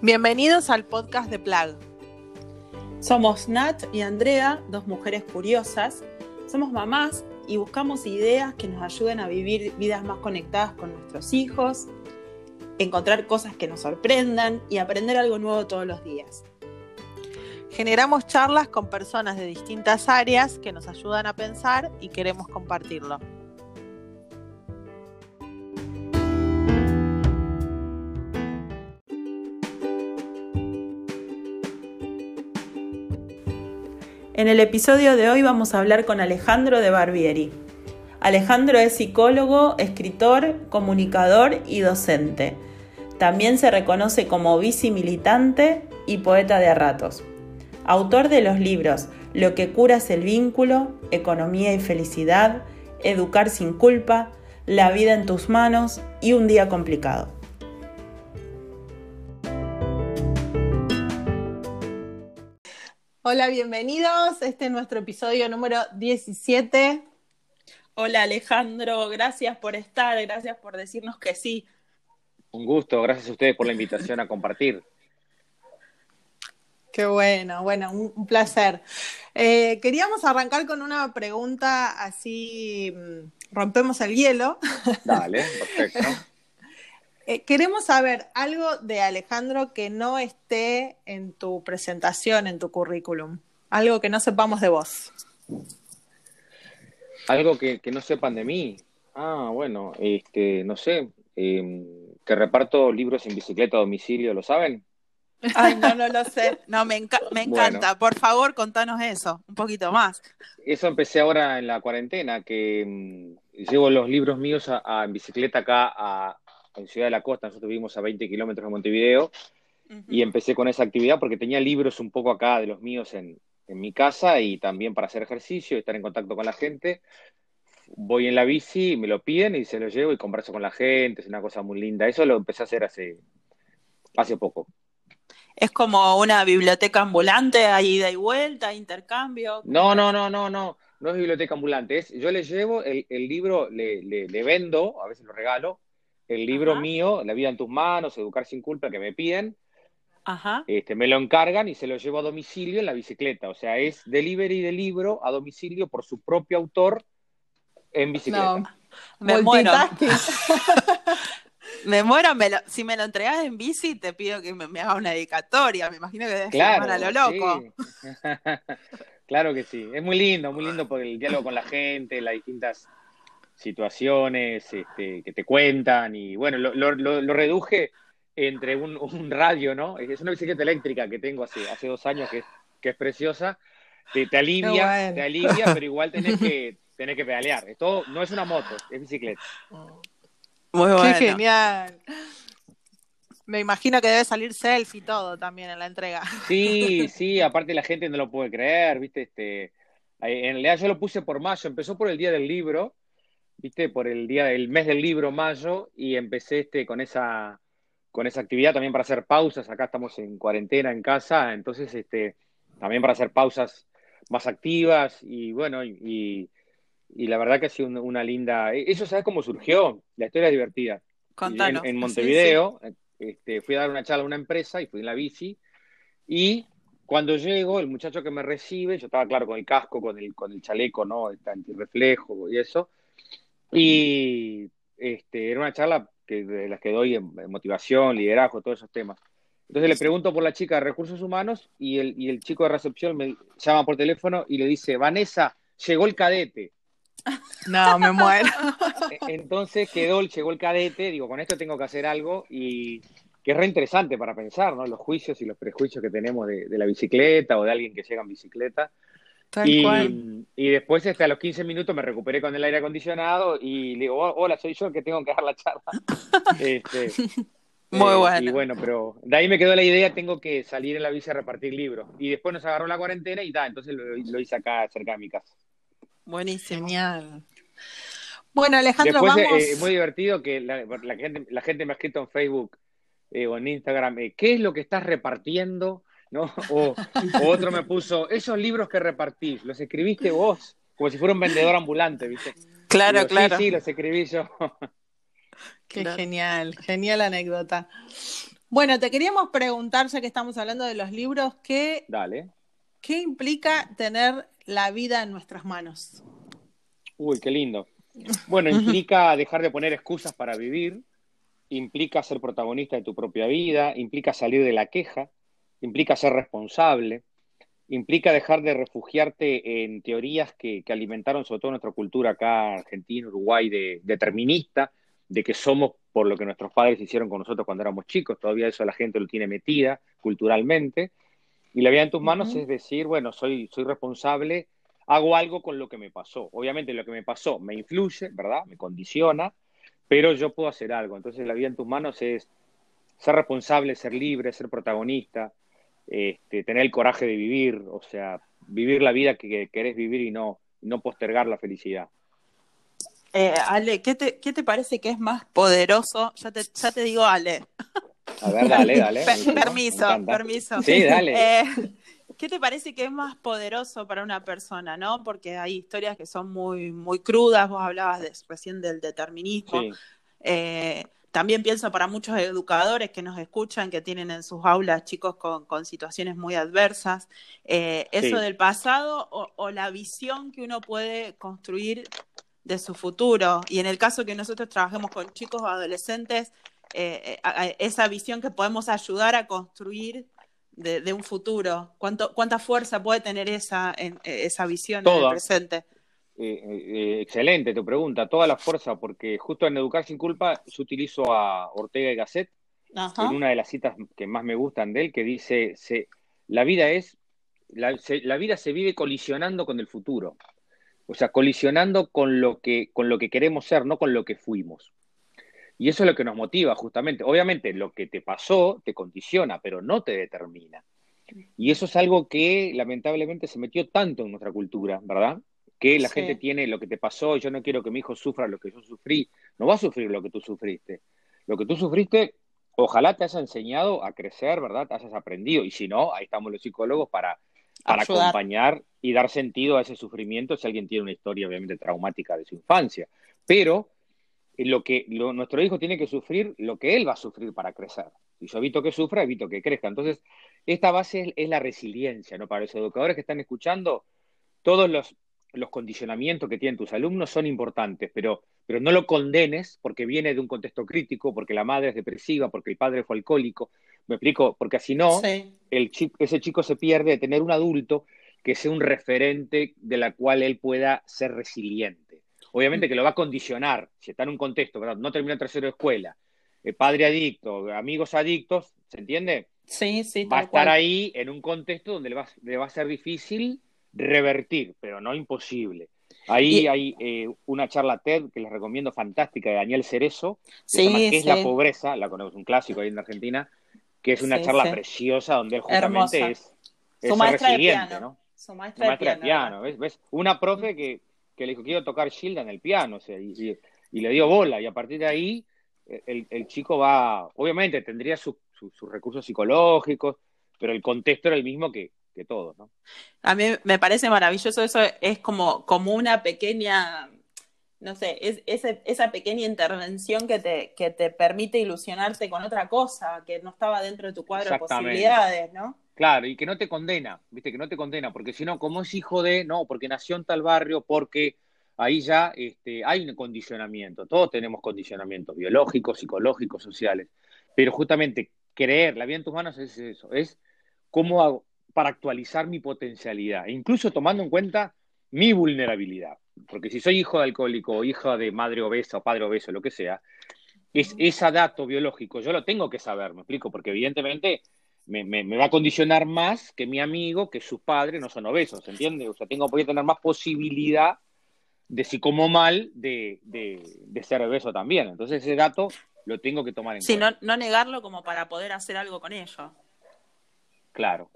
Bienvenidos al podcast de Plag. Somos Nat y Andrea, dos mujeres curiosas. Somos mamás y buscamos ideas que nos ayuden a vivir vidas más conectadas con nuestros hijos, encontrar cosas que nos sorprendan y aprender algo nuevo todos los días. Generamos charlas con personas de distintas áreas que nos ayudan a pensar y queremos compartirlo. En el episodio de hoy vamos a hablar con Alejandro de Barbieri. Alejandro es psicólogo, escritor, comunicador y docente. También se reconoce como bici militante y poeta de ratos. Autor de los libros Lo que cura es el vínculo, Economía y felicidad, Educar sin culpa, La vida en tus manos y Un día complicado. Hola, bienvenidos. Este es nuestro episodio número 17. Hola Alejandro, gracias por estar, gracias por decirnos que sí. Un gusto, gracias a ustedes por la invitación a compartir. Qué bueno, bueno, un, placer. Eh, queríamos arrancar con una pregunta así, mm, rompemos el hielo. Dale, perfecto. Eh, queremos saber algo de Alejandro que no esté en tu presentación, en tu currículum. Algo que no sepamos de vos. Algo que, no sepan de mí. Ah, bueno, este, no sé, em, que reparto libros en bicicleta a domicilio, ¿lo saben? Ay, no, no lo sé. No, me, me encanta. Por favor, contanos eso, un poquito más. Eso empecé ahora en la cuarentena, que em, llevo los libros míos a, en bicicleta acá a, en Ciudad de la Costa, nosotros vivimos a 20 kilómetros de Montevideo, y empecé con esa actividad porque tenía libros un poco acá de los míos en, mi casa y también para hacer ejercicio y estar en contacto con la gente. Voy en la bici, me lo piden y se lo llevo y converso con la gente, es una cosa muy linda. Eso lo empecé a hacer hace, hace poco. ¿Es como una biblioteca ambulante, hay ida y vuelta, intercambio? No, no, no, no, no. No es biblioteca ambulante. Es, yo le llevo el, libro, le, le, vendo, a veces lo regalo, el libro mío, La vida en tus manos, Educar sin culpa, que me piden. Ajá. Este, me lo encargan y se lo llevo a domicilio en la bicicleta. O sea, es delivery de libro a domicilio por su propio autor en bicicleta. No, me muero. me muero, si me lo entregas en bici, te pido que me, haga una dedicatoria. Me imagino que debes claro, a lo loco. claro que sí. Es muy lindo, muy lindo por el diálogo con la gente, las distintas situaciones este, que te cuentan y bueno, lo, lo, reduje entre un, radio, ¿no? Es una bicicleta eléctrica que tengo hace, hace dos años que es, que es preciosa, te, te alivia, te alivia, pero igual tenés que, tenés que pedalear. Esto no es una moto, es bicicleta. Muy bueno. Qué genial. Me imagino que debe salir selfie y todo también en la entrega. Sí, sí, aparte la gente no lo puede creer, ¿viste? Este, en realidad yo lo puse por mayo, empezó por el día del libro, viste, por el día del mes del libro, mayo, y empecé este con esa con esa actividad también para hacer pausas. Acá estamos en cuarentena en casa, entonces este también para hacer pausas más activas y bueno, y, y la verdad que ha sido una, linda. E, eso, ¿sabes cómo surgió? La historia es divertida. Contanos. En, Montevideo, Este, fui a dar una charla a una empresa y fui en la bici. Y cuando llego, el muchacho que me recibe, yo estaba claro con el casco, con el, con el chaleco, ¿no? Este antirreflejo y eso. Y este, era una charla que, de las que doy en, motivación, liderazgo, todos esos temas. Entonces le pregunto por la chica de recursos humanos y el, y el chico de recepción me llama por teléfono y le dice, Vanessa, llegó el cadete. No, me muero. E, entonces quedó, llegó el cadete, digo, con esto tengo que hacer algo y que es re interesante para pensar, ¿no? Los juicios y los prejuicios que tenemos de, de la bicicleta o de alguien que llega en bicicleta y, después, este, a los 15 minutos, me recuperé con el aire acondicionado y le digo, oh, hola, soy yo el que tengo que dar la charla. este, Muy eh, bueno. Y bueno, pero de ahí me quedó la idea, tengo que salir en la bici a repartir libros. Y después nos agarró la cuarentena y da, entonces lo, hice acá cerca de mi casa. Buenísimo. Genial. Bueno, Alejandro, después, eh, vamos. Es muy divertido que la, gente, la gente me ha escrito en Facebook eh, o en Instagram, ¿qué es lo que estás repartiendo? ¿No? O, otro me puso, esos libros que repartís, ¿los escribiste vos? Como si fuera un vendedor ambulante, ¿viste? Claro, claro. Sí, sí, los escribí yo. Qué genial, genial anécdota. Bueno, te queríamos preguntar, ya que estamos hablando de los libros, ¿qué, Dale. ¿qué implica tener la vida en nuestras manos? Uy, qué lindo. Bueno, implica dejar de poner excusas para vivir, implica ser protagonista de tu propia vida, implica salir de la queja, implica ser responsable, implica dejar de refugiarte en teorías que, que alimentaron sobre todo nuestra cultura acá, Argentina, Uruguay, de determinista, de que somos por lo que nuestros padres hicieron con nosotros cuando éramos chicos, todavía eso la gente lo tiene metida culturalmente. Y la vida en tus manos es decir, bueno, soy, soy responsable, hago algo con lo que me pasó. Obviamente lo que me pasó me influye, ¿verdad? Me condiciona, pero yo puedo hacer algo. Entonces la vida en tus manos es ser responsable, ser libre, ser protagonista, este, tener el coraje de vivir, o sea, vivir la vida que querés vivir y no, no postergar la felicidad. Eh, Ale, ¿qué te, ¿qué te parece que es más poderoso? Ya te, ya te digo, Ale. A ver, dale, dale. Per- permiso, permiso. Sí, dale. Eh, ¿Qué te parece que es más poderoso para una persona, no? Porque hay historias que son muy, muy crudas. Vos hablabas de- recién del determinismo. Sí, Eh, también pienso para muchos educadores que nos escuchan, que tienen en sus aulas chicos con, con situaciones muy adversas. Eh, ¿Eso del pasado o, o la visión que uno puede construir de su futuro? Y en el caso que nosotros trabajemos con chicos o adolescentes, eh, eh, a- a- esa visión que podemos ayudar a construir de, de un futuro. ¿Cuánto, ¿Cuánta fuerza puede tener esa, en- esa visión en el Toda. presente? Eh, eh, excelente tu pregunta, toda la fuerza, porque justo en Educar sin culpa yo utilizo a Ortega y Gasset Ajá. en una de las citas que más me gustan de él, que dice, se, la vida es, la, se- la vida se vive colisionando con el futuro, o sea, colisionando con lo que, con lo que queremos ser, no con lo que fuimos. Y eso es lo que nos motiva justamente. Obviamente lo que te pasó te condiciona, pero no te determina. Y eso es algo que lamentablemente se metió tanto en nuestra cultura, ¿verdad? Que la Sí. gente tiene lo que te pasó, yo no quiero que mi hijo sufra lo que yo sufrí. No va a sufrir lo que tú sufriste. Lo que tú sufriste, ojalá te haya enseñado a crecer, ¿verdad? Te hayas aprendido. Y si no, ahí estamos los psicólogos para, para Ayudar. acompañar y dar sentido a ese sufrimiento si alguien tiene una historia obviamente traumática de su infancia. Pero eh, lo que lo- nuestro hijo tiene que sufrir, lo que él va a sufrir para crecer. Si yo evito que sufra, evito que crezca. Entonces, esta base es, es la resiliencia, ¿no? Para los educadores que están escuchando, todos los, los condicionamientos que tienen tus alumnos son importantes, pero, pero no lo condenes porque viene de un contexto crítico, porque la madre es depresiva, porque el padre fue alcohólico. ¿Me explico? Porque si no, Sí. el chi- ese chico se pierde de tener un adulto que sea un referente de la cual él pueda ser resiliente. Obviamente que lo va a condicionar, si está en un contexto, ¿verdad? No terminó tercero de escuela, eh, padre adicto, amigos adictos, ¿se entiende? Sí, sí, Va a estar cual. ahí en un contexto donde le va, le va a ser difícil revertir, pero no imposible. Ahí Y- hay eh, una charla TED que les recomiendo fantástica de Daniel Cerezo, que se Sí, llama ¿Qué es la pobreza? La conozco, un clásico ahí en Argentina, que es una Sí, charla preciosa donde él justamente Hermosa. es, Su es ser maestra de piano. ¿no? Su maestra, Maestra de piano. piano, ¿ves? ¿ves? Una profe que, que le dijo, quiero tocar Gilda en el piano, o sea, y, y- y le dio bola, y a partir de ahí eh, el, el chico va, obviamente tendría su- su- sus recursos psicológicos, pero el contexto era el mismo que, que todos, ¿no? A mí me parece maravilloso eso, es como, como una pequeña, no sé, es, esa pequeña intervención que te, que te permite ilusionarte con otra cosa que no estaba dentro de tu cuadro de posibilidades, ¿no? Claro, y que no te condena, viste, que no te condena, porque si no, como es hijo de, no, porque nació en tal barrio, porque ahí ya este, hay un condicionamiento, todos tenemos condicionamientos biológicos, psicológicos, sociales, pero justamente creer, la vida en tus manos es eso, es cómo hago para actualizar mi potencialidad, e incluso tomando en cuenta mi vulnerabilidad, porque si soy hijo de alcohólico o hija de madre obesa o padre obeso, lo que sea, es ese dato biológico, yo lo tengo que saber, me explico, porque evidentemente me, me, me va a condicionar más que mi amigo, que sus padres no son obesos, ¿entiendes? O sea, tengo que tener más posibilidad de si como mal, de, de, de ser obeso también. Entonces ese dato lo tengo que tomar en Sí, no, cuenta. no negarlo como para poder hacer algo con ello. Claro.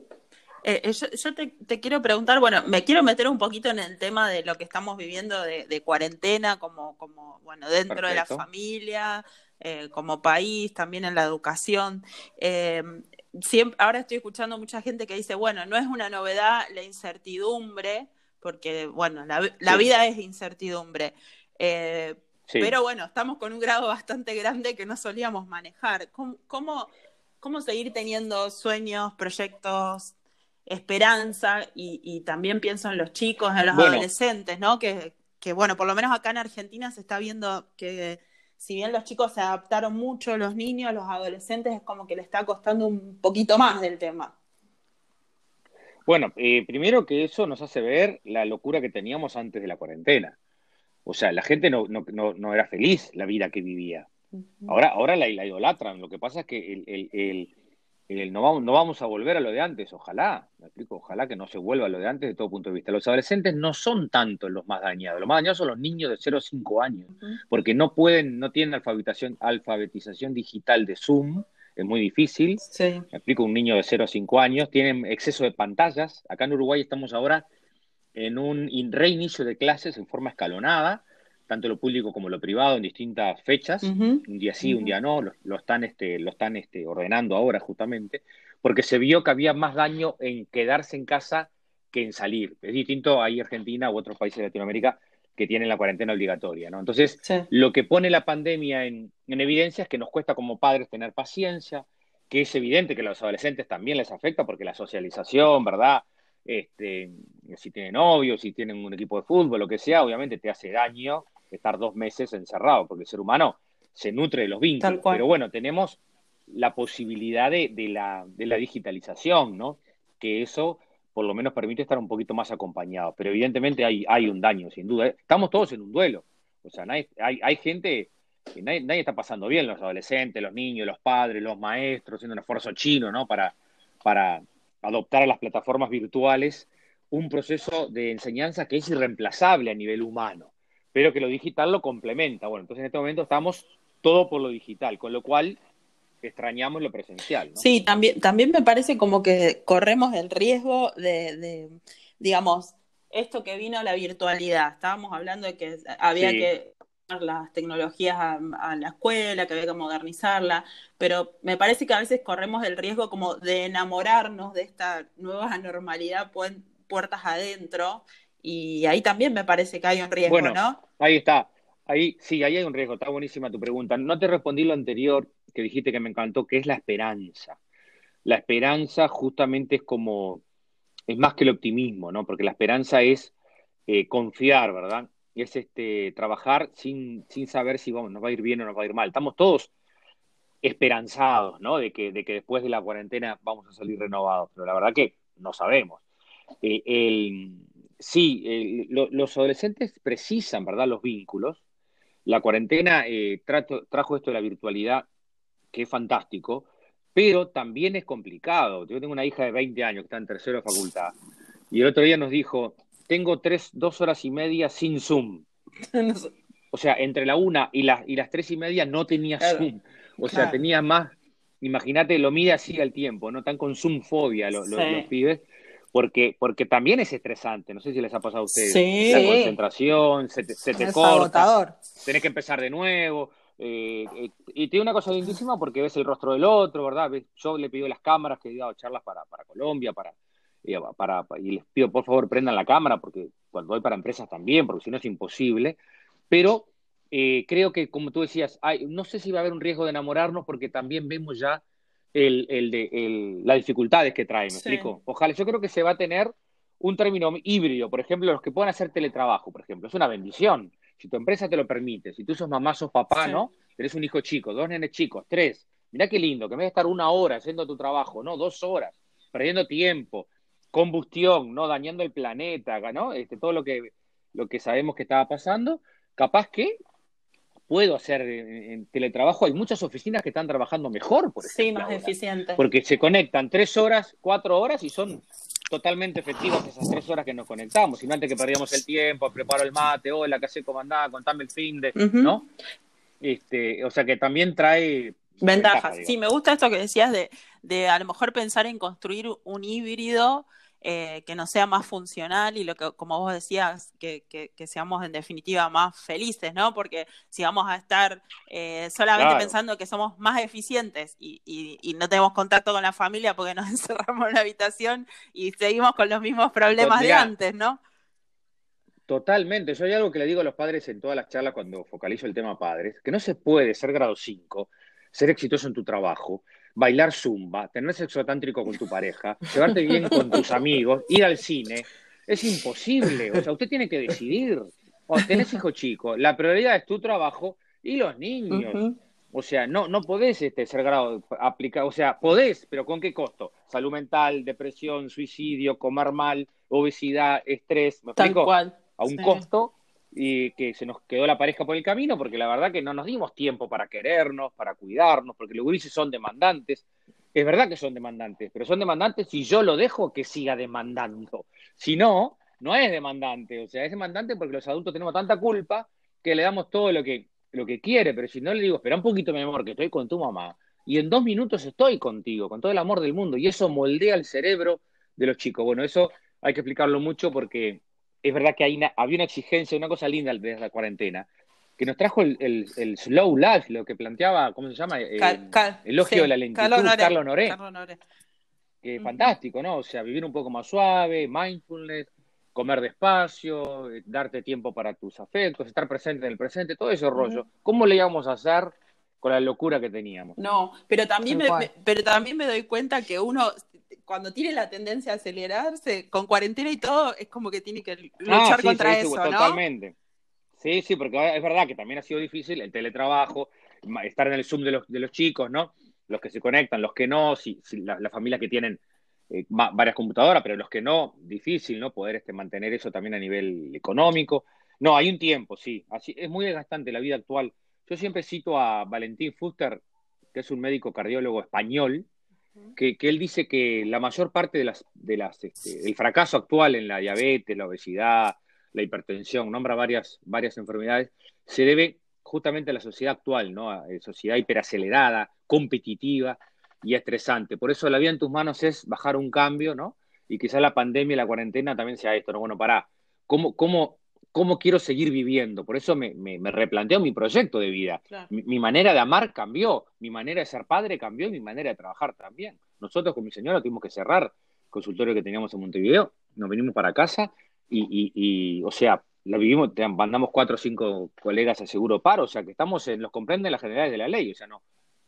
Eh, eh, yo yo te, te quiero preguntar, bueno, me quiero meter un poquito en el tema de lo que estamos viviendo de, de cuarentena, como, como, bueno, dentro de la familia, eh, como país, también en la educación. Eh, siempre, ahora estoy escuchando mucha gente que dice, bueno, no es una novedad la incertidumbre, porque, bueno, la, la Sí. vida es incertidumbre. Sí. pero bueno, estamos con un grado bastante grande que no solíamos manejar. ¿Cómo, cómo, cómo seguir teniendo sueños, proyectos, esperanza, y, también pienso en los chicos, en los adolescentes, ¿no? Que, que, bueno, por lo menos acá en Argentina se está viendo que si bien los chicos se adaptaron mucho, los niños, los adolescentes, es como que le está costando un poquito más del tema. Bueno, eh, primero que eso nos hace ver la locura que teníamos antes de la cuarentena. O sea, la gente no, no, no, era feliz la vida que vivía. Ahora, ahora la, la, idolatran. Lo que pasa es que el, el, el, no, vamos, no vamos a volver a lo de antes. Ojalá, me explico, ojalá que no se vuelva a lo de antes de todo punto de vista. Los adolescentes no son tanto los más dañados. Los más dañados son los niños de 0 a 5 años, porque no pueden, no tienen alfabetización, alfabetización digital de Zoom es muy difícil. Me explico, un niño de 0 a 5 años tiene exceso de pantallas. Acá en Uruguay estamos ahora en un reinicio de clases en forma escalonada, tanto lo público como lo privado en distintas fechas, un día sí, un día no, lo, están, este, lo están este, ordenando ahora justamente, porque se vio que había más daño en quedarse en casa que en salir. Es distinto ahí Argentina u otros países de Latinoamérica que tienen la cuarentena obligatoria, ¿no? Entonces, lo que pone la pandemia en, evidencia es que nos cuesta como padres tener paciencia, que es evidente que a los adolescentes también les afecta porque la socialización, ¿verdad? Este, si tienen novios, si tienen un equipo de fútbol, lo que sea, obviamente te hace daño estar dos meses encerrado, porque el ser humano se nutre de los vínculos. Pero bueno, tenemos la posibilidad de, de, la, de la digitalización, ¿no? Que eso por lo menos permite estar un poquito más acompañado. Pero evidentemente hay, hay un daño, sin duda. Estamos todos en un duelo. O sea, hay, hay gente que nadie, está pasando bien, los adolescentes, los niños, los padres, los maestros, haciendo un esfuerzo chino, ¿no? Para, para adoptar a las plataformas virtuales un proceso de enseñanza que es irreemplazable a nivel humano, pero que lo digital lo complementa. Bueno, entonces en este momento estamos todo por lo digital, con lo cual extrañamos lo presencial. ¿no? Sí, también, también me parece como que corremos el riesgo de, digamos, esto que vino la virtualidad. Estábamos hablando de que había que las tecnologías a, la escuela, que había que modernizarla, pero me parece que a veces corremos el riesgo como de enamorarnos de esta nueva normalidad puertas adentro, y ahí también me parece que hay un riesgo, bueno, ¿no? Ahí está, ahí sí, ahí hay un riesgo, está buenísima tu pregunta. No te respondí lo anterior, que dijiste que me encantó, que es la esperanza. La esperanza justamente es como, es más que el optimismo, ¿no? Porque la esperanza es eh, confiar, ¿verdad? Es este, trabajar sin, sin saber si vamos, nos va a ir bien o nos va a ir mal. Estamos todos esperanzados, ¿no? De que, de que después de la cuarentena vamos a salir renovados, pero la verdad que no sabemos. Eh, sí, los adolescentes precisan, ¿verdad? Los vínculos. La cuarentena eh, trajo esto de la virtualidad que es fantástico, pero también es complicado. Yo tengo una hija de 20 años que está en tercero de facultad y el otro día nos dijo, tengo tres, dos horas y media sin Zoom. O sea, entre la una y, y las tres y media no tenía Zoom. O sea, tenía más, imagínate, lo mide así al tiempo, no tan con Zoom fobia los, los, pibes porque, porque también es estresante. No sé si les ha pasado a ustedes. La concentración, se te, se te corta. Tenés que empezar de nuevo. Eh, eh, y tiene una cosa lindísima porque ves el rostro del otro, ¿verdad? Yo le pido las cámaras que he dado charlas para, para Colombia, para, eh, para, y les pido por favor prendan la cámara porque cuando voy para empresas también, porque si no es imposible. Pero creo que, como tú decías, hay, no sé si va a haber un riesgo de enamorarnos porque también vemos ya el, el de, el, las dificultades que trae, ¿me explico? Ojalá, yo creo que se va a tener un término híbrido, por ejemplo, los que puedan hacer teletrabajo, por ejemplo, es una bendición si tu empresa te lo permite, si tú sos mamá, sos papá, ¿no? Eres un hijo chico, dos nenes chicos, tres. Mirá qué lindo, que me vez de estar una hora haciendo tu trabajo, ¿no? Dos horas, perdiendo tiempo, combustión, ¿no? Dañando el planeta, ¿no? Este, todo lo que, lo que sabemos que estaba pasando, capaz que puedo hacer en, teletrabajo. Hay muchas oficinas que están trabajando mejor, por ejemplo. Sí, más eficiente. Porque se conectan tres horas, cuatro horas y son totalmente efectivas esas tres horas que nos conectamos, y no antes que perdíamos el tiempo, preparo el mate, hola, ¿qué hace comandada? Contame el fin de, ¿no? Este, o sea que también trae ventajas. sí, me gusta esto que decías de, de a lo mejor pensar en construir un híbrido eh, que nos sea más funcional y lo que, como vos decías, que, que, seamos en definitiva más felices, ¿no? Porque si vamos a estar eh, solamente pensando que somos más eficientes y, y, no tenemos contacto con la familia porque nos encerramos en la habitación y seguimos con los mismos problemas de antes, ¿no? Totalmente. Yo hay algo que le digo a los padres en todas las charlas cuando focalizo el tema padres, que no se puede ser grado 5, ser exitoso en tu trabajo, bailar zumba, tener sexo tántrico con tu pareja, llevarte bien con tus amigos, ir al cine, es imposible. O sea, usted tiene que decidir. O tenés hijo chico, la prioridad es tu trabajo y los niños. O sea, no, no podés este, ser grado aplicar, o sea, podés, pero ¿con qué costo? Salud mental, depresión, suicidio, comer mal, obesidad, estrés, ¿me Tal cual. A un costo y que se nos quedó la pareja por el camino, porque la verdad que no nos dimos tiempo para querernos, para cuidarnos, porque los gurises son demandantes. Es verdad que son demandantes, pero son demandantes si yo lo dejo que siga demandando. Si no, no es demandante. O sea, es demandante porque los adultos tenemos tanta culpa que le damos todo lo que, lo que quiere, pero si no le digo, espera un poquito, mi amor, que estoy con tu mamá, y en dos minutos estoy contigo, con todo el amor del mundo, y eso moldea el cerebro de los chicos. Bueno, eso hay que explicarlo mucho porque es verdad que hay había una exigencia, una cosa linda desde la cuarentena, que nos trajo el, slow life, lo que planteaba, ¿cómo se llama? el elogio de la lentitud, Carlos Noré. Que fantástico, ¿no? O sea, vivir un poco más suave, mindfulness, comer despacio, eh, darte tiempo para tus afectos, estar presente en el presente, todo ese rollo. ¿Cómo le íbamos a hacer con la locura que teníamos? No, pero también, pero también me doy cuenta que uno cuando tiene la tendencia a acelerarse, con cuarentena y todo, es como que tiene que ah, luchar contra eso, ¿no? Totalmente. Sí, sí, porque es verdad que también ha sido difícil el teletrabajo, estar en el Zoom de los, de los chicos, ¿no? Los que se conectan, los que no, si, las la familias que tienen eh, varias computadoras, pero los que no, difícil, ¿no? Poder este, mantener eso también a nivel económico. No, hay un tiempo, sí. Así, es muy desgastante la vida actual. Yo siempre cito a Valentín Fuster, que es un médico cardiólogo español, que, él dice que la mayor parte de las, de las este, el fracaso actual en la diabetes, la obesidad, la hipertensión, nombra varias, varias enfermedades, se debe justamente a la sociedad actual, ¿no? A, eh, sociedad hiperacelerada, competitiva y estresante. Por eso la vida en tus manos es bajar un cambio, ¿no? Y quizá la pandemia y la cuarentena también sea esto, ¿no? Bueno, para ¿cómo, cómo cómo quiero seguir viviendo. Por eso me, me, replanteo mi proyecto de vida. Mi, manera de amar cambió, mi manera de ser padre cambió y mi manera de trabajar también. Nosotros con mi señora tuvimos que cerrar el consultorio que teníamos en Montevideo, nos venimos para casa y, y, o sea, la vivimos, mandamos cuatro o cinco colegas a seguro paro, o sea que estamos en, los comprenden las generales de la ley, o sea, no,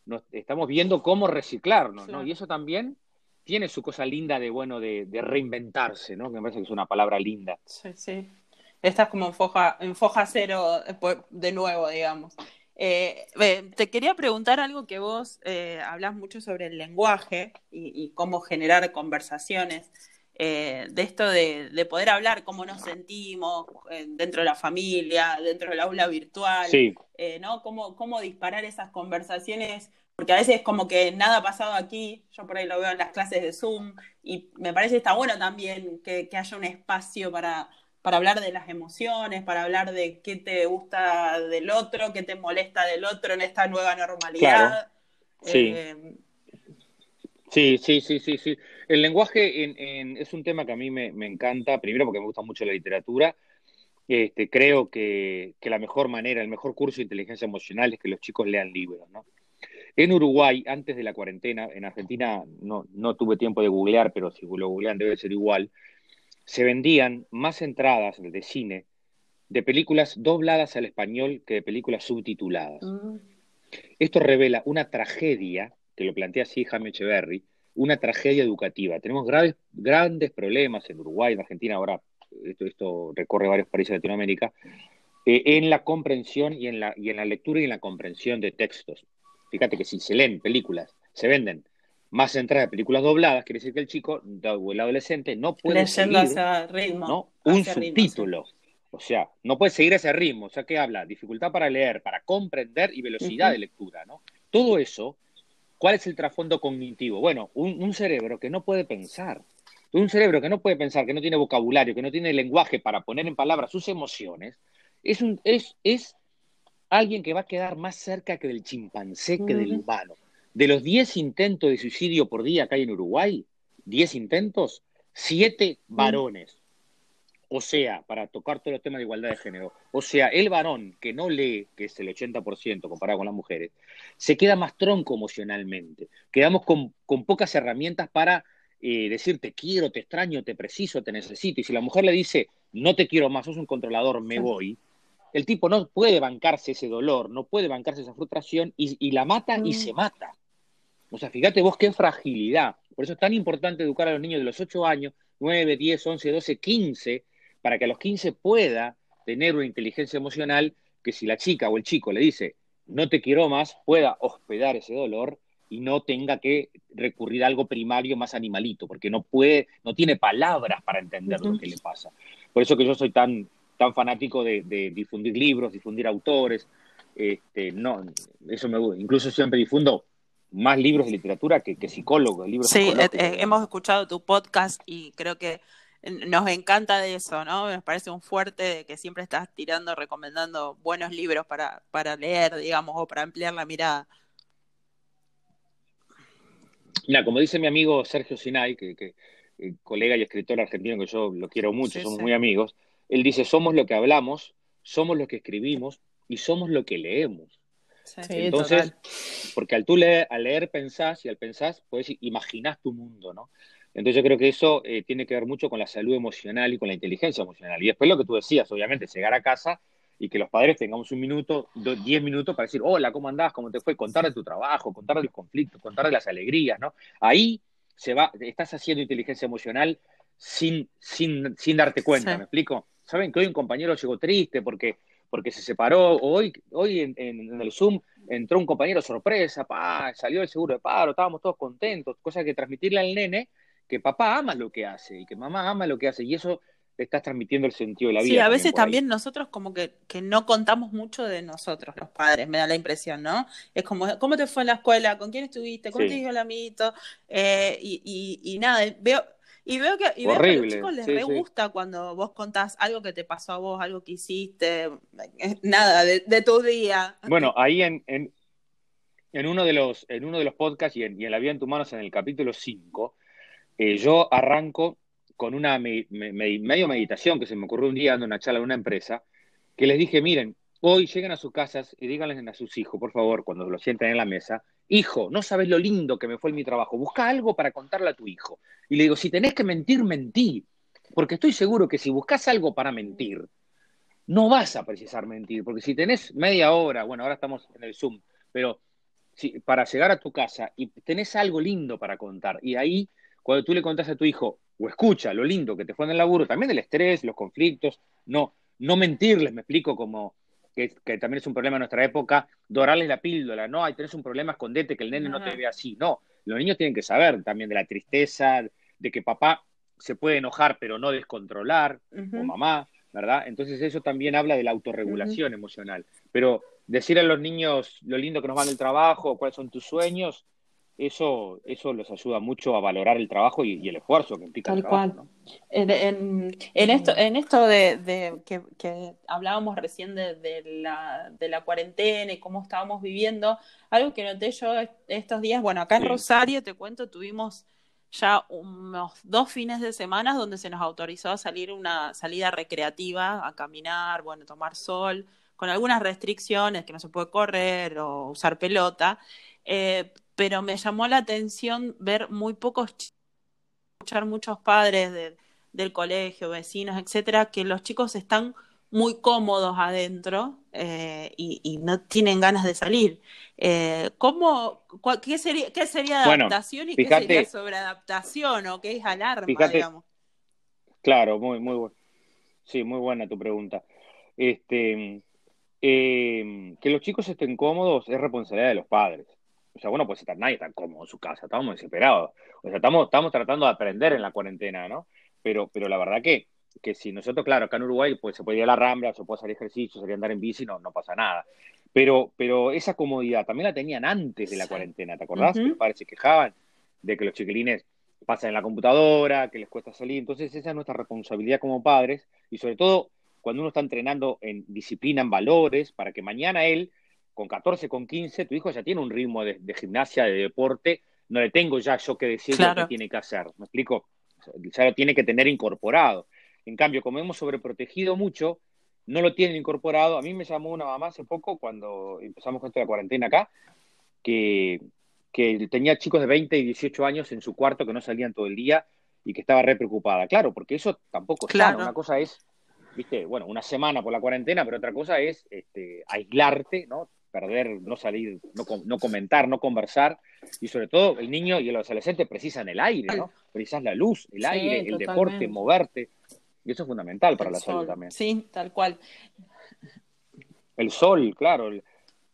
no estamos viendo cómo reciclarnos, ¿no? Y eso también tiene su cosa linda de, bueno, de, de reinventarse, ¿no? Que me parece que es una palabra linda. Sí, sí. Estás como en foja, en foja cero de nuevo, digamos. Eh, te quería preguntar algo que vos eh, hablas mucho sobre el lenguaje y, cómo generar conversaciones. Eh, de esto de, poder hablar cómo nos sentimos dentro de la familia, dentro del aula virtual, ¿no? Cómo, cómo disparar esas conversaciones, porque a veces como que nada ha pasado aquí, yo por ahí lo veo en las clases de Zoom, y me parece que está bueno también que haya un espacio para, para hablar de las emociones, para hablar de qué te gusta del otro, qué te molesta del otro en esta nueva normalidad. Eh, sí. sí. sí, sí, sí, El lenguaje es un tema que a mí me, encanta, primero porque me gusta mucho la literatura. Este, creo que, la mejor manera, el mejor curso de inteligencia emocional es que los chicos lean libros, ¿no? En Uruguay, antes de la cuarentena, en Argentina no, no tuve tiempo de googlear, pero si lo googlean debe ser igual se vendían más entradas de cine de películas dobladas al español que de películas subtituladas. Mm. Esto revela una tragedia, que lo plantea así Jaime Echeverry, una tragedia educativa. Tenemos graves, grandes problemas en Uruguay, en Argentina, ahora esto, esto recorre varios países de Latinoamérica, eh, en la comprensión y en la, y en la lectura y en la comprensión de textos. Fíjate que si se leen películas, se venden más entradas de películas dobladas, quiere decir que el chico o el adolescente no puede seguir ritmo, un subtítulo. O sea, no puede seguir ese ritmo. O sea, ¿qué habla? Dificultad para leer, para comprender y velocidad de lectura, ¿no? Todo eso, ¿cuál es el trasfondo cognitivo? Bueno, un, cerebro que no puede pensar. Un cerebro que no puede pensar, que no tiene vocabulario, que no tiene lenguaje para poner en palabras sus emociones, es, un, es, es alguien que va a quedar más cerca que del chimpancé que del humano. De los 10 intentos de suicidio por día que hay en Uruguay, 10 intentos, 7 mm. varones. O sea, para tocar todos los temas de igualdad de género, o sea, el varón que no lee, que es el 80% comparado con las mujeres, se queda más tronco emocionalmente. Quedamos con, pocas herramientas para eh, decir te quiero, te extraño, te preciso, te necesito. Y si la mujer le dice no te quiero más, sos un controlador, me voy, el tipo no puede bancarse ese dolor, no puede bancarse esa frustración y, la mata y mm. se mata. O sea, fíjate vos qué fragilidad. Por eso es tan importante educar a los niños de los 8 años, 9, 10, 11, 12, 15, para que a los 15 pueda tener una inteligencia emocional que si la chica o el chico le dice, no te quiero más, pueda hospedar ese dolor y no tenga que recurrir a algo primario más animalito, porque no puede, no tiene palabras para entender lo que le pasa. Por eso que yo soy tan, tan fanático de, difundir libros, difundir autores. Este, no, eso me incluso siempre difundo más libros de literatura que, que psicólogos. Libros sí, eh, eh, hemos escuchado tu podcast y creo que nos encanta de eso, ¿no? Me parece un fuerte que siempre estás tirando, recomendando buenos libros para, para leer, digamos, o para ampliar la mirada. Mira, como dice mi amigo Sergio Sinay, que, que eh, colega y escritor argentino que yo lo quiero mucho, somos muy amigos, él dice, somos lo que hablamos, somos lo que escribimos y somos lo que leemos. Entonces, porque al tú leer, al leer pensás y al pensás, pues imaginás tu mundo, ¿no? Entonces yo creo que eso eh, tiene que ver mucho con la salud emocional y con la inteligencia emocional. Y después lo que tú decías, obviamente, llegar a casa y que los padres tengamos un minuto, diez minutos para decir, hola, ¿cómo andás? ¿Cómo te fue? Contar de tu trabajo, contar de los conflictos, contar de las alegrías, ¿no? Ahí se va, estás haciendo inteligencia emocional sin, sin, sin darte cuenta, ¿me explico? Saben que hoy un compañero llegó triste porque, porque se separó, hoy, hoy en, en, el Zoom entró un compañero sorpresa, pa, salió el seguro de paro, estábamos todos contentos, cosa que transmitirle al nene que papá ama lo que hace y que mamá ama lo que hace, y eso le estás transmitiendo el sentido de la vida. Sí, a veces también, nosotros como que, que, no contamos mucho de nosotros, los padres, me da la impresión, ¿no? Es como, ¿cómo te fue en la escuela? ¿Con quién estuviste? ¿Cómo te dijo el amiguito? Eh, y, y, y, nada, veo, y veo que, y veo que a los chicos les re gusta cuando vos contás algo que te pasó a vos, algo que hiciste, eh, nada, de, tu día. Bueno, ahí en, en, en, uno de los, en uno de los podcasts y en, y en La vida en tus manos, en el capítulo 5, eh, yo arranco con una medio meditación que se me ocurrió un día dando una charla en una empresa, que les dije, miren, hoy lleguen a sus casas y díganles a sus hijos, por favor, cuando lo sienten en la mesa, hijo, no sabes lo lindo que me fue en mi trabajo, busca algo para contarle a tu hijo. Y le digo, si tenés que mentir, mentí, porque estoy seguro que si buscas algo para mentir, no vas a precisar mentir, porque si tenés media hora, bueno, ahora estamos en el Zoom, pero si, para llegar a tu casa y tenés algo lindo para contar, y ahí cuando tú le contás a tu hijo, o escucha lo lindo que te fue en el laburo, también el estrés, los conflictos, no, no mentirles, me explico como que, también es un problema en nuestra época, dorarles la píldora, no, hay tenés un problema, escondete, que el nene no te ve así, no, los niños tienen que saber también de la tristeza, de que papá se puede enojar pero no descontrolar, o mamá, ¿verdad? Entonces eso también habla de la autorregulación emocional, pero decir a los niños lo lindo que nos va en el trabajo, cuáles son tus sueños, eso, eso les ayuda mucho a valorar el trabajo y, el esfuerzo que implica el trabajo. Cual. En, en, esto, en esto de, que, hablábamos recién de, la, de la cuarentena y cómo estábamos viviendo, algo que noté yo estos días, bueno, acá en Rosario, te cuento, tuvimos ya unos dos fines de semana donde se nos autorizó a salir una salida recreativa, a caminar, bueno, tomar sol, con algunas restricciones, que no se puede correr o usar pelota. Eh, pero me llamó la atención ver muy pocos, escuchar muchos padres del colegio, vecinos, etcétera, que los chicos están muy cómodos adentro eh, y, no tienen ganas de salir. Eh, ¿cómo, qué, sería, ¿Qué sería adaptación y qué sería sobreadaptación o qué es alarma, digamos? Claro, muy, muy bueno. Sí, muy buena tu pregunta. Este, eh, que los chicos estén cómodos es responsabilidad de los padres. O sea, bueno, pues estar nadie está cómodo en su casa, estamos desesperados. O sea, estamos, estamos tratando de aprender en la cuarentena, ¿no? Pero, pero la verdad que, que si nosotros, claro, acá en Uruguay, pues se puede ir a la rambla, se puede hacer ejercicio, se puede andar en bici, no, no pasa nada. Pero, pero esa comodidad también la tenían antes de la cuarentena, ¿te acordás? Que los padres se quejaban de que los chiquilines pasan en la computadora, que les cuesta salir. Entonces, esa es nuestra responsabilidad como padres y sobre todo cuando uno está entrenando en disciplina, en valores, para que mañana él con 14, con 15, tu hijo ya tiene un ritmo de, gimnasia, de deporte, no le tengo ya yo que decir lo que tiene que hacer, ¿me explico? Ya lo tiene que tener incorporado. En cambio, como hemos sobreprotegido mucho, no lo tienen incorporado. A mí me llamó una mamá hace poco, cuando empezamos con esto de la cuarentena acá, que, que tenía chicos de 20 y 18 años en su cuarto que no salían todo el día y que estaba re preocupada. Claro, porque eso tampoco es claro. Una cosa es, viste, bueno, una semana por la cuarentena, pero otra cosa es este, aislarte, ¿no? Perder, no salir, no, no comentar, no conversar, y sobre todo el niño y el adolescente precisan el aire, ¿no? Precisan la luz, el aire, el deporte, moverte, y eso es fundamental para la salud también. Sí, tal cual. El sol, claro.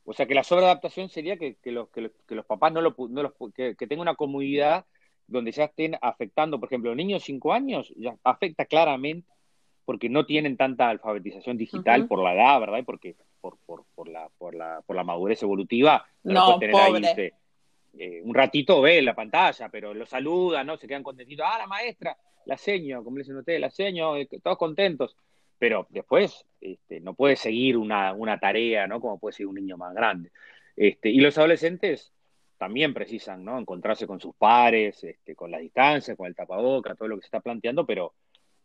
o sea que la sobreadaptación sería que, los, que, los, papás no lo, no que, que tengan una comunidad donde ya estén afectando, por ejemplo, los niños de 5 años ya afecta claramente porque no tienen tanta alfabetización digital por la edad, ¿verdad? Y porque por, por, por, la, por, la, por la madurez evolutiva no, tener pobre. Ahí, eh, un ratito ve la pantalla, pero lo saludan, ¿no? Se quedan contentitos. Ah, la maestra, la seño, como dicen ustedes, la seño, eh, todos contentos. Pero después este, no puede seguir una, una tarea, ¿no? Como puede seguir un niño más grande. Este, y los adolescentes también precisan, ¿no? Encontrarse con sus pares, este, con la distancia, con el tapaboca, todo lo que se está planteando, pero,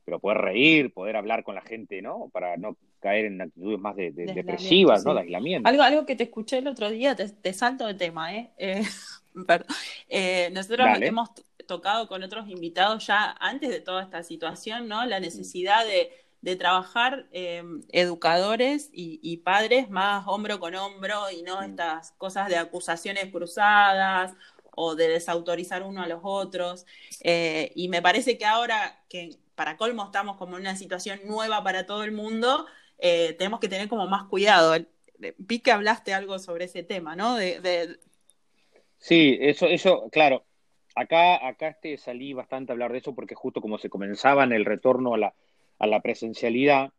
pero poder reír, poder hablar con la gente, ¿no? Para no caer en actitudes más de, depresivas, ¿no? De aislamiento. Algo, algo que te escuché el otro día, te, salto de tema, ¿eh? eh perdón. Eh, nosotros hemos tocado con otros invitados ya antes de toda esta situación, ¿no? La necesidad de, trabajar eh, educadores y, padres más hombro con hombro y no estas cosas de acusaciones cruzadas o de desautorizar uno a los otros. y me parece que ahora que para colmo estamos como en una situación nueva para todo el mundo, eh, tenemos que tener como más cuidado. Vi que hablaste algo sobre ese tema, ¿no? De, Sí, eso, eso, claro. Acá, acá este, salí bastante a hablar de eso porque justo como se comenzaba en el retorno a la, a la presencialidad,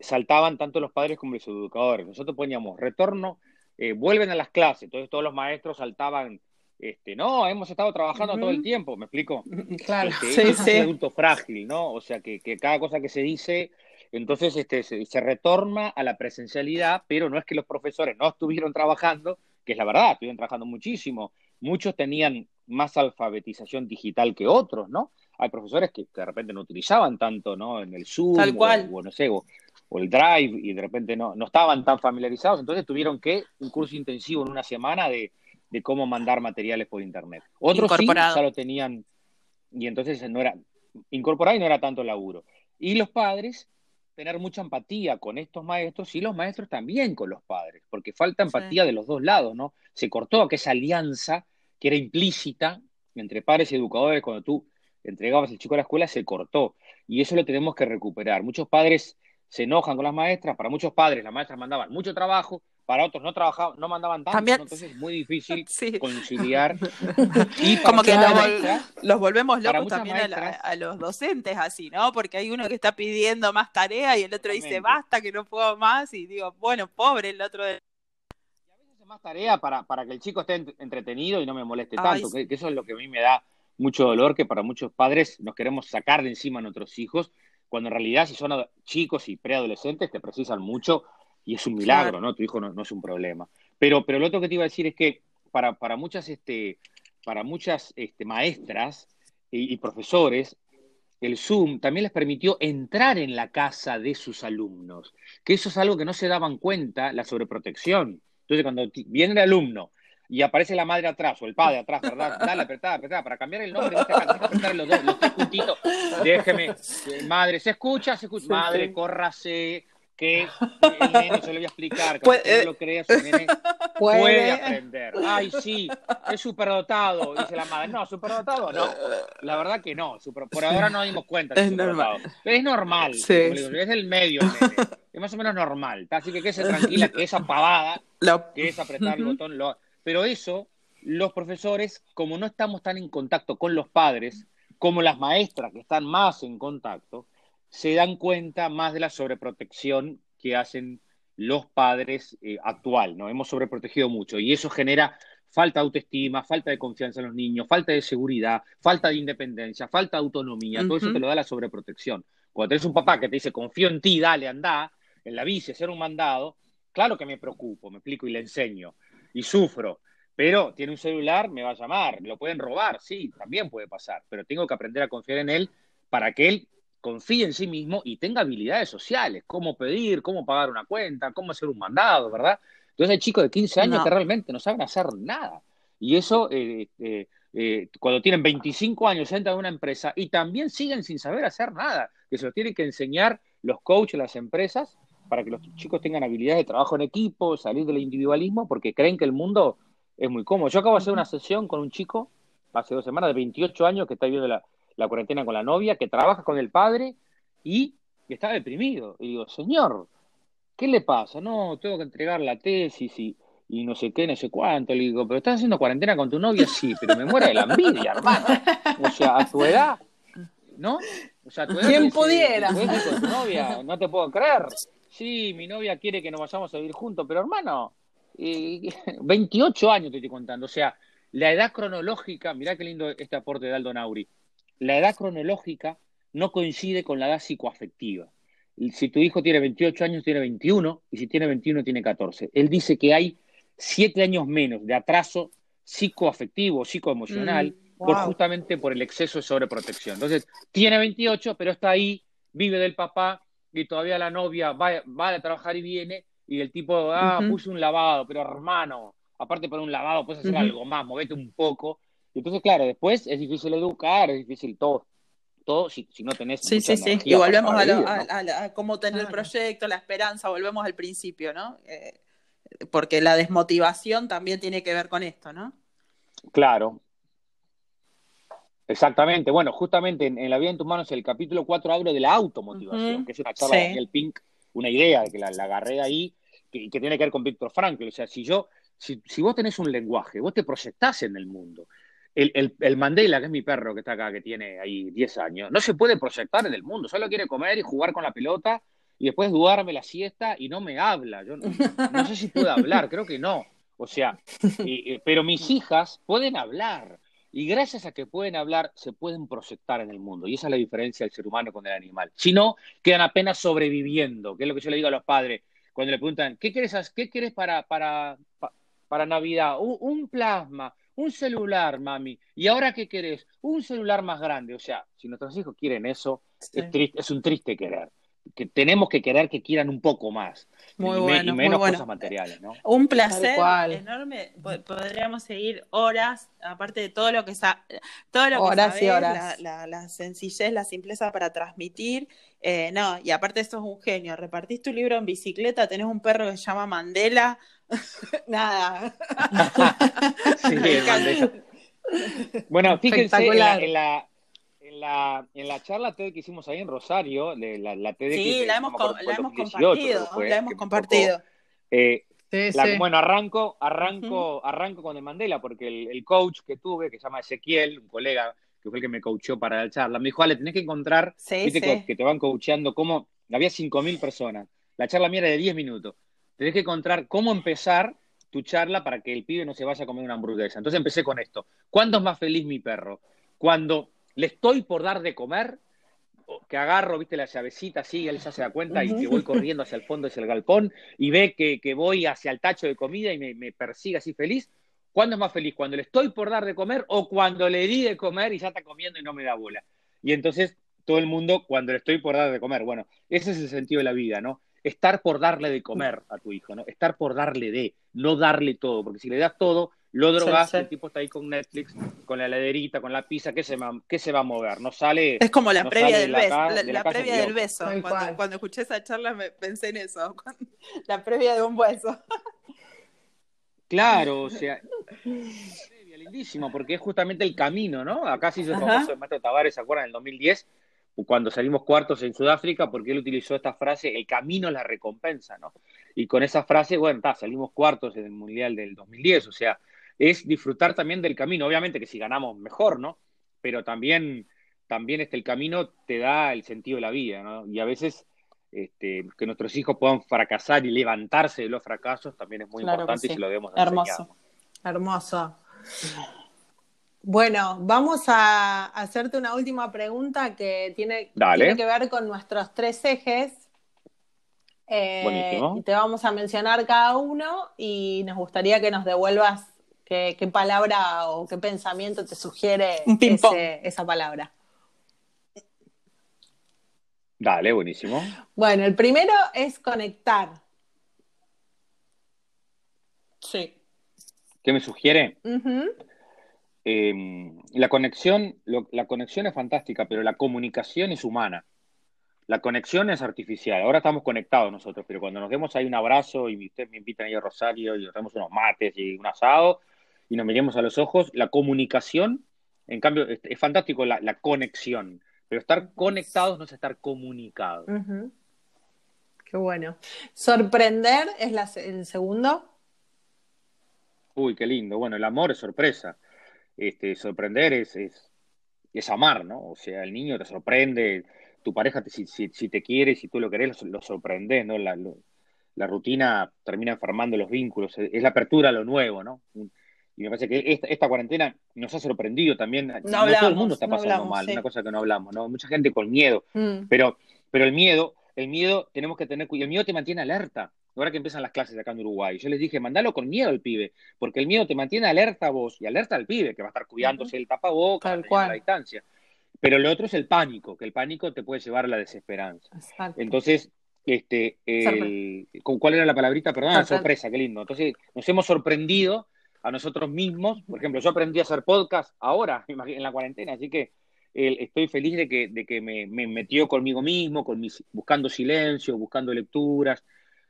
saltaban tanto los padres como los educadores. Nosotros poníamos retorno, eh, vuelven a las clases, entonces todos los maestros saltaban este, no, hemos estado trabajando todo el tiempo, ¿me explico? Claro, este, es un adulto frágil, ¿no? O sea, que, cada cosa que se dice, entonces este, se, retorna a la presencialidad, pero no es que los profesores no estuvieron trabajando, que es la verdad, estuvieron trabajando muchísimo. Muchos tenían más alfabetización digital que otros, ¿no? Hay profesores que, de repente no utilizaban tanto, ¿no? En el Zoom, Tal cual. O, no sé, o, el Drive, y de repente no, no estaban tan familiarizados, entonces tuvieron que un curso intensivo en una semana de de cómo mandar materiales por internet. Otros sí ya lo tenían y entonces no era incorporado y no era tanto laburo. Y los padres tener mucha empatía con estos maestros y los maestros también con los padres, porque falta empatía de los dos lados, ¿no? Se cortó esa alianza que era implícita entre padres y educadores cuando tú entregabas al chico a la escuela, se cortó. Y eso lo tenemos que recuperar. Muchos padres se enojan con las maestras, para muchos padres las maestras mandaban mucho trabajo, para otros no trabajaban, no mandaban tanto, entonces es muy difícil conciliar. Y como que los volvemos locos también a, los docentes así, ¿no? Porque hay uno que está pidiendo más tarea y el otro dice basta que no puedo más y digo, bueno, pobre el otro. De... Y a veces más tarea para, para que el chico esté entretenido y no me moleste tanto, que, eso es lo que a mí me da mucho dolor, que para muchos padres nos queremos sacar de encima a nuestros hijos, cuando en realidad si son chicos y preadolescentes te precisan mucho y es un milagro, ¿no? Tu hijo no, es un problema. Pero, pero lo otro que te iba a decir es que para, para muchas, este, para muchas este, maestras y, profesores, el Zoom también les permitió entrar en la casa de sus alumnos, que eso es algo que no se daban cuenta, la sobreprotección. Entonces, cuando viene el alumno y aparece la madre atrás o el padre atrás, ¿verdad? Dale, apretá, apretá, para cambiar el nombre, de apretar los dos, los tres puntitos. Déjeme, madre, se escucha, se escucha, madre, córrase, que el nene, se lo voy a explicar, que no lo creas, el nene puede. aprender. Ay, sí, es superdotado, dice la madre. No, superdotado no. La verdad que no. por ahora no dimos cuenta es normal. Es normal. es el medio, el nene. Es más o menos normal. Así que quédese tranquila que esa pavada, que es apretar el botón, lo... pero eso, los profesores, como no estamos tan en contacto con los padres, como las maestras que están más en contacto, se dan cuenta más de la sobreprotección que hacen los padres eh, actual, ¿no? Hemos sobreprotegido mucho y eso genera falta de autoestima, falta de confianza en los niños, falta de seguridad, falta de independencia, falta de autonomía, todo eso te lo da la sobreprotección. Cuando tienes un papá que te dice, confío en ti, dale, anda, en la bici, hacer un mandado, claro que me preocupo, me explico y le enseño y sufro, pero tiene un celular, me va a llamar, lo pueden robar, sí, también puede pasar, pero tengo que aprender a confiar en él para que él confíe en sí mismo y tenga habilidades sociales, cómo pedir, cómo pagar una cuenta, cómo hacer un mandado, ¿verdad? Entonces hay chicos de 15 años que realmente no saben hacer nada. Y eso, eh, eh, eh, cuando tienen 25 años, entran a una empresa y también siguen sin saber hacer nada, que se lo tienen que enseñar los coaches, las empresas, para que los chicos tengan habilidades de trabajo en equipo, salir del individualismo, porque creen que el mundo es muy cómodo. Yo acabo de hacer una sesión con un chico hace dos semanas de 28 años que está viviendo la, la cuarentena con la novia, que trabaja con el padre y está deprimido. Y digo, señor, ¿qué le pasa? No, tengo que entregar la tesis y, y no sé qué, no sé cuánto. Le digo, pero estás haciendo cuarentena con tu novia, sí, pero me muero de la envidia, hermano. O sea, a tu edad, ¿no? O sea, tu edad ¿Quién pudiera? "¿Te puedes ir con tu novia? No te puedo creer. Sí, mi novia quiere que nos vayamos a vivir juntos, pero hermano, eh, 28 años te estoy contando. O sea, la edad cronológica, mirá qué lindo este aporte de Aldo Nauri. La edad cronológica no coincide con la edad psicoafectiva. Si tu hijo tiene 28 años, tiene 21, y si tiene 21, tiene 14. Él dice que hay 7 años menos de atraso psicoafectivo, psicoemocional, Mm, por justamente por el exceso de sobreprotección. Entonces, tiene 28, pero está ahí, vive del papá, y todavía la novia va, va a trabajar y viene, y el tipo, ah, puse un lavado, pero hermano, aparte por un lavado, puedes hacer algo más, movete un poco. Entonces, claro, después es difícil educar, es difícil todo, todo si, si no tenés Sí, mucha sí, sí. Y volvemos a, lo- vivir, a- ¿no? a la- a cómo tener el proyecto, la esperanza, volvemos al principio, ¿no? Eh, porque la desmotivación también tiene que ver con esto, ¿no? Claro. Exactamente. Bueno, justamente en, en La vida en tus manos, el capítulo 4 hablo de la automotivación, Ujú. que es una charla de. Daniel Pink, una idea que la, la agarré ahí, que, que tiene que ver con Víctor Frankl. O sea, si yo, si, si vos tenés un lenguaje, vos te proyectás en el mundo. El, el, el Mandela, que es mi perro que está acá, que tiene ahí 10 años, no se puede proyectar en el mundo, solo quiere comer y jugar con la pelota y después dudarme la siesta y no me habla. Yo no, no sé si puede hablar, creo que no. O sea, pero mis hijas pueden hablar. Y gracias a que pueden hablar, se pueden proyectar en el mundo. Y esa es la diferencia del ser humano con el animal. Si no, quedan apenas sobreviviendo, que es lo que yo le digo a los padres cuando le preguntan, ¿qué quieres, qué quieres para, para, pa- para Navidad? Un plasma, un celular, mami. ¿Y ahora qué querés? Un celular más grande. O sea, si nuestros hijos quieren eso, Sí. es, triste, es un triste querer. Que tenemos que querer que quieran un poco más. Muy y, me- bueno, y muy menos bueno. cosas materiales, ¿no? Un placer enorme. Po- Podríamos seguir horas, aparte de todo lo que sa- todo lo que Horas y sabés, horas. La, la- la sencillez, la simpleza para transmitir. Eh, no, y aparte sos un genio. Repartís tu libro en bicicleta, tenés un perro que se llama Mandela. Nada. Sí, Me el Mandela. encanta. Bueno, fíjense en la, en la, en la, en la charla TED que hicimos ahí en Rosario, de la, la TED Sí, que la hemos, me acuerdo, com- fue la hemos 2018 compartido. fue, la hemos. Eh, Sí, la- sí. bueno, arranco, arranco, arranco con el Mandela, porque el, el coach que tuve, que se llama Ezequiel, un colega que fue el que me coachó para la charla, me dijo, Ale, tenés que encontrar, Sí, viste sí. que, que te van coacheando, cómo, había 5.000 personas, la charla mía era de 10 minutos, tenés que encontrar cómo empezar tu charla para que el pibe no se vaya a comer una hamburguesa. Entonces empecé con esto, ¿cuándo es más feliz mi perro? Cuando le estoy por dar de comer, que agarro, viste, la llavecita así, él ya se da cuenta y que voy corriendo hacia el fondo, hacia el galpón, y ve que, que voy hacia el tacho de comida y me, me persigue así feliz. ¿Cuándo es más feliz? ¿Cuando le estoy por dar de comer o cuando le di de comer y ya está comiendo y no me da bola? Y entonces todo el mundo, cuando le estoy por dar de comer, bueno, ese es el sentido de la vida, ¿no? Estar por darle de comer a tu hijo, ¿no? Estar por darle de, no darle todo, porque si le das todo, lo drogas, Sí, sí. el tipo está ahí con Netflix, con la heladerita, con la pizza, ¿qué se, va- qué se va a mover? No sale... Es como la no previa del de la beso. La, de la la casa previa de del beso. Cuando, escuché esa charla me pensé en eso. La previa de un beso. Claro, o sea, previa, lindísimo, porque es justamente el camino, ¿no? Acá se hizo Ajá. famoso el maestro Tavares, ¿se acuerdan? En el 2010, cuando salimos cuartos en Sudáfrica, porque él utilizó esta frase, el camino es la recompensa, ¿no? Y con esa frase, bueno, ta, salimos cuartos en el Mundial del 2010, o sea, es disfrutar también del camino, obviamente que si ganamos mejor, ¿no? Pero también, también este, el camino te da el sentido de la vida, ¿no? Y a veces este, que nuestros hijos puedan fracasar y levantarse de los fracasos también es muy Claro importante sí. y se lo debemos Hermoso. enseñar. Hermoso. Bueno, vamos a hacerte una última pregunta que tiene, que ver con nuestros tres ejes. Eh, Buenísimo. y te vamos a mencionar cada uno y nos gustaría que nos devuelvas qué, qué palabra o qué pensamiento te sugiere ese- esa palabra. Dale, buenísimo. Bueno, el primero es conectar. Sí. ¿Qué me sugiere? Eh, la conexión, lo- la conexión es fantástica, pero la comunicación es humana. La conexión es artificial. Ahora estamos conectados nosotros, pero cuando nos demos ahí un abrazo y ustedes me invitan ahí a Rosario y nos damos unos mates y un asado y nos miremos a los ojos, la comunicación, en cambio, es, es fantástico la, la, conexión, pero estar conectados no es estar comunicados. Uh -huh. Qué bueno. Sorprender es la, el segundo. Uy, qué lindo. Bueno, el amor es sorpresa. Este, sorprender es, es, es amar, ¿no? O sea, el niño te sorprende, tu pareja, te, si, si, si, te quiere, si tú lo querés, lo, lo sorprendes, ¿no? La, lo, la, rutina termina enfermando los vínculos, es la apertura a lo nuevo, ¿no? Y me parece que esta, esta cuarentena nos ha sorprendido también. No, no hablamos, todo el mundo está pasando no hablamos, mal, sí. una cosa que no hablamos, ¿no? Mucha gente con miedo, Mm. pero, pero el miedo, el miedo tenemos que tener cuidado, el miedo te mantiene alerta. Ahora que empiezan las clases acá en Uruguay, yo les dije, mandalo con miedo al pibe, porque el miedo te mantiene alerta a vos y alerta al pibe, que va a estar cuidándose el tapabocas, Tal cual. la distancia. Pero lo otro es el pánico, que el pánico te puede llevar a la desesperanza. Exacto. Entonces, este, el- ¿con ¿cuál era la palabrita? Perdón, Sorpre- sorpresa, qué lindo. Entonces, nos hemos sorprendido a nosotros mismos. Por ejemplo, yo aprendí a hacer podcast ahora, en la cuarentena, así que eh, estoy feliz de que, de que me, me metió conmigo mismo, con mis, buscando silencio, buscando lecturas.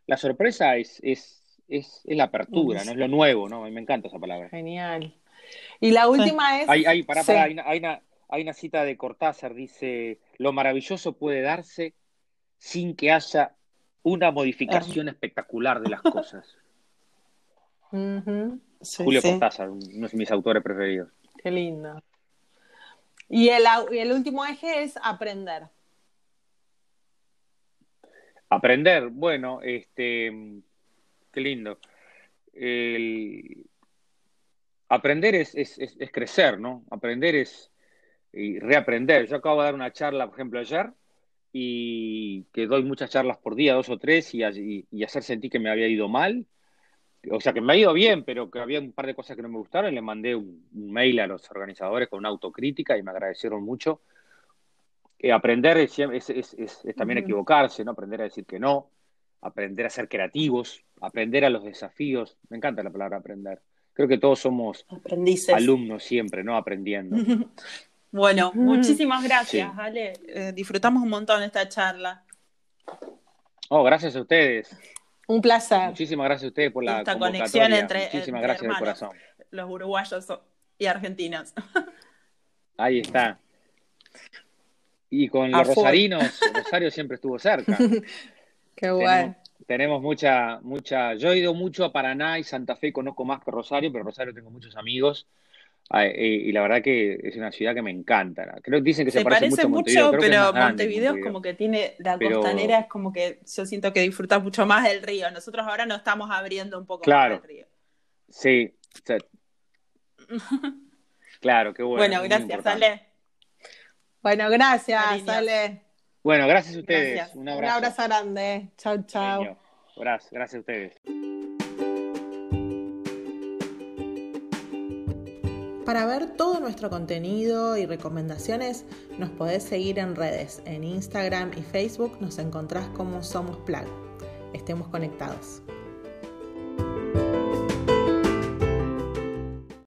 La sorpresa es, es, es, es la apertura, ¿no? Es lo nuevo, ¿no? A mí me encanta esa palabra. Genial. Y la última es. Hay, hay, pará, Sí. pará, hay, una, hay, una, hay una cita de Cortázar, dice, lo maravilloso puede darse sin que haya una modificación espectacular de las cosas. Sí, Julio sí. Cortázar, uno de mis autores preferidos. Qué lindo. Y el, au- y el último eje es aprender. Aprender, bueno, este, qué lindo. El- aprender es, es, crecer, ¿no? Aprender es y reaprender. Yo acabo de dar una charla, por ejemplo, ayer, y que doy muchas charlas por día, dos o tres, y, y, y ayer sentí que me había ido mal. O sea, que me ha ido bien, pero que había un par de cosas que no me gustaron. y Le mandé un, un mail a los organizadores con una autocrítica y me agradecieron mucho. Eh, aprender es, es, es, es también equivocarse, ¿no? Aprender a decir que no, aprender a ser creativos, aprender a los desafíos. Me encanta la palabra aprender. Creo que todos somos Aprendices. alumnos siempre, ¿no? Aprendiendo. Bueno, muchísimas gracias, Sí. Ale. Eh, disfrutamos un montón esta charla. Oh, gracias a ustedes. Un placer. Muchísimas gracias a ustedes por la Esta conexión entre- Muchísimas entre gracias de corazón. Los uruguayos y argentinos. Ahí está. Y con los rosarinos, Rosario siempre estuvo cerca. Qué bueno. Tenemos, tenemos mucha, mucha. Yo he ido mucho a Paraná y Santa Fe, conozco más que Rosario, pero Rosario tengo muchos amigos. ah, eh, y la verdad que es una ciudad que me encanta. Creo que dicen que se, Se parece, parece mucho creo pero Montevideo es como que tiene, la Pero- costanera es como que yo siento que disfrutas mucho más del río. Nosotros ahora nos estamos abriendo un poco Claro. más del río. Sí. o sea, claro, qué bueno. Bueno, gracias. Ale. Bueno, gracias. Ale. Bueno, gracias a ustedes. Gracias. Un Un abrazo. abrazo grande. Chau, chau. Gracias, gracias a ustedes. Para ver todo nuestro contenido y recomendaciones, nos podés seguir en redes. En Instagram y Facebook nos encontrás como Somos Plug. Estemos conectados.